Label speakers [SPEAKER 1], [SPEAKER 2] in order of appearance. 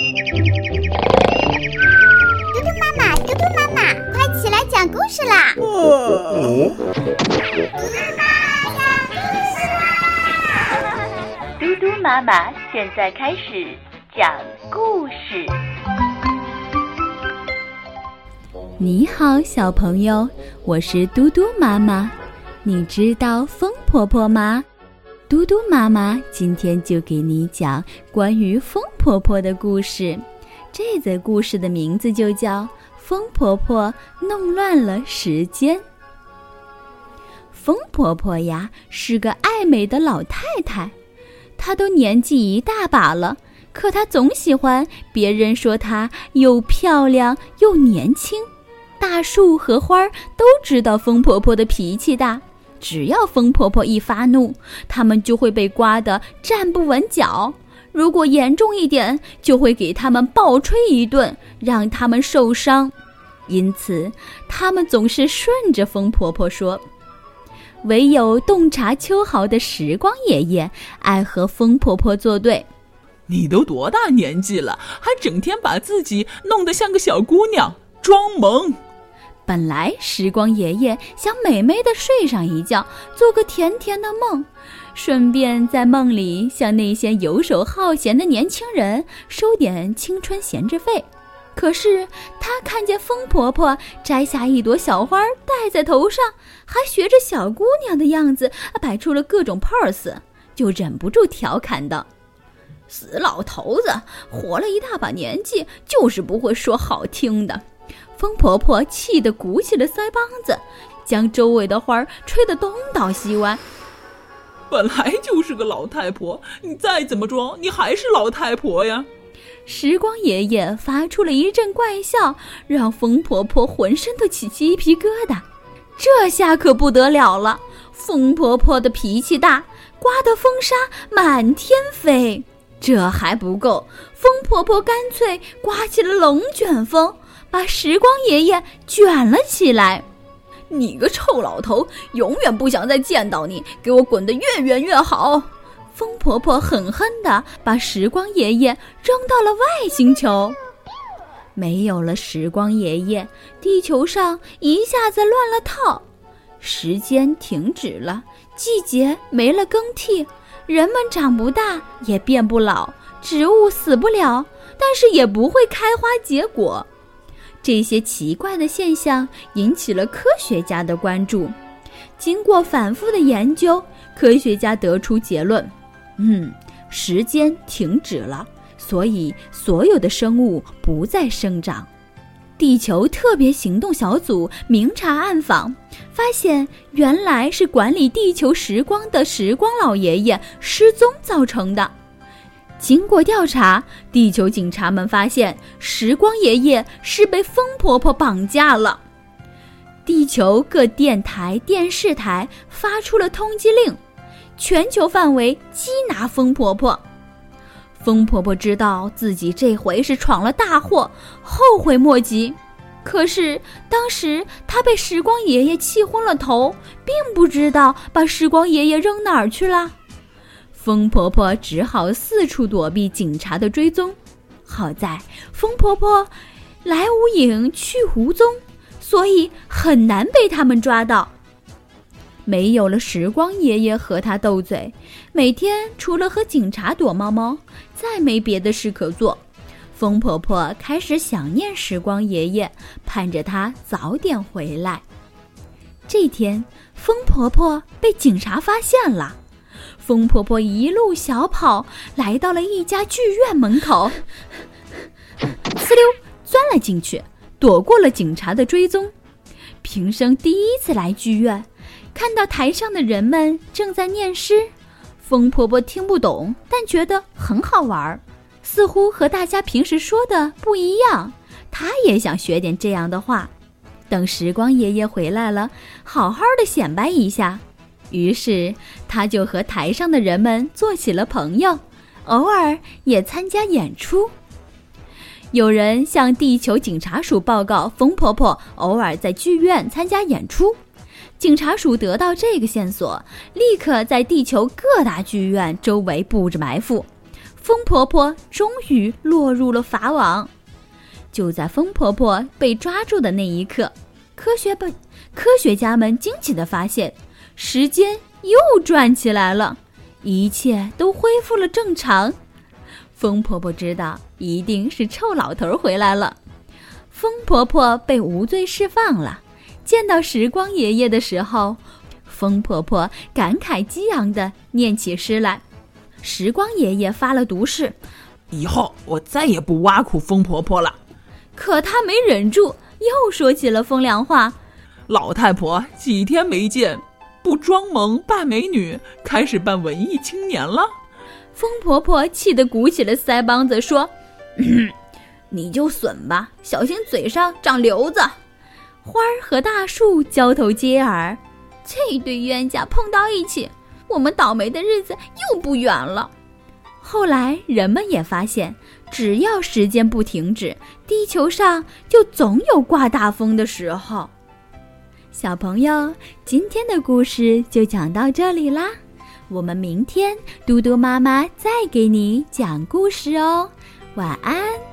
[SPEAKER 1] 嘟嘟妈妈，嘟嘟妈妈，快起来讲故事啦！嘟嘟妈妈讲故事
[SPEAKER 2] 啦！嘟嘟妈妈现在开始讲故事。
[SPEAKER 3] 你好，小朋友，我是嘟嘟妈妈。你知道风婆婆吗？嘟嘟妈妈今天就给你讲关于风婆婆的故事。这则故事的名字就叫《风婆婆弄乱了时间》。风婆婆呀是个爱美的老太太，她都年纪一大把了，可她总喜欢别人说她又漂亮又年轻。大树和花都知道风婆婆的脾气大。只要风婆婆一发怒，他们就会被刮得站不稳脚。如果严重一点，就会给他们暴吹一顿，让他们受伤。因此，他们总是顺着风婆婆说。唯有洞察秋毫的时光爷爷爱和风婆婆作对。
[SPEAKER 4] 你都多大年纪了，还整天把自己弄得像个小姑娘，装萌。
[SPEAKER 3] 本来时光爷爷想美美的睡上一觉，做个甜甜的梦，顺便在梦里向那些游手好闲的年轻人收点青春闲置费。可是他看见风婆婆摘下一朵小花戴在头上，还学着小姑娘的样子摆出了各种 pose，就忍不住调侃道：“死老头子，活了一大把年纪，就是不会说好听的。”风婆婆气得鼓起了腮帮子，将周围的花吹得东倒西歪。
[SPEAKER 4] 本来就是个老太婆，你再怎么装，你还是老太婆呀！
[SPEAKER 3] 时光爷爷发出了一阵怪笑，让风婆婆浑身都起鸡皮疙瘩。这下可不得了了，风婆婆的脾气大，刮得风沙满天飞。这还不够，风婆婆干脆刮起了龙卷风。把时光爷爷卷了起来，你个臭老头，永远不想再见到你，给我滚得越远越好！风婆婆狠狠地把时光爷爷扔到了外星球。没有了时光爷爷，地球上一下子乱了套，时间停止了，季节没了更替，人们长不大也变不老，植物死不了，但是也不会开花结果。这些奇怪的现象引起了科学家的关注。经过反复的研究，科学家得出结论：嗯，时间停止了，所以所有的生物不再生长。地球特别行动小组明察暗访，发现原来是管理地球时光的时光老爷爷失踪造成的。经过调查，地球警察们发现时光爷爷是被风婆婆绑架了。地球各电台、电视台发出了通缉令，全球范围缉拿风婆婆。风婆婆知道自己这回是闯了大祸，后悔莫及。可是当时她被时光爷爷气昏了头，并不知道把时光爷爷扔哪儿去了。风婆婆只好四处躲避警察的追踪，好在风婆婆来无影去无踪，所以很难被他们抓到。没有了时光爷爷和他斗嘴，每天除了和警察躲猫猫，再没别的事可做。风婆婆开始想念时光爷爷，盼着他早点回来。这天，风婆婆被警察发现了。风婆婆一路小跑，来到了一家剧院门口，呲溜钻了进去，躲过了警察的追踪。平生第一次来剧院，看到台上的人们正在念诗，风婆婆听不懂，但觉得很好玩儿，似乎和大家平时说的不一样。她也想学点这样的话。等时光爷爷回来了，好好的显摆一下。于是，他就和台上的人们做起了朋友，偶尔也参加演出。有人向地球警察署报告，风婆婆偶尔在剧院参加演出。警察署得到这个线索，立刻在地球各大剧院周围布置埋伏。风婆婆终于落入了法网。就在风婆婆被抓住的那一刻，科学本科学家们惊奇地发现，时间又转起来了，一切都恢复了正常。风婆婆知道，一定是臭老头回来了。风婆婆被无罪释放了。见到时光爷爷的时候，风婆婆感慨激昂地念起诗来。时光爷爷发了毒誓，
[SPEAKER 4] 以后我再也不挖苦风婆婆了。
[SPEAKER 3] 可他没忍住，又说起了风凉话：“
[SPEAKER 4] 老太婆几天没见，不装萌扮美女，开始扮文艺青年了。”
[SPEAKER 3] 风婆婆气得鼓起了腮帮子，说：“ 你就损吧，小心嘴上长瘤子。”花儿和大树交头接耳，这对冤家碰到一起，我们倒霉的日子又不远了。后来人们也发现。只要时间不停止，地球上就总有刮大风的时候。小朋友，今天的故事就讲到这里啦，我们明天嘟嘟妈妈再给你讲故事哦，晚安。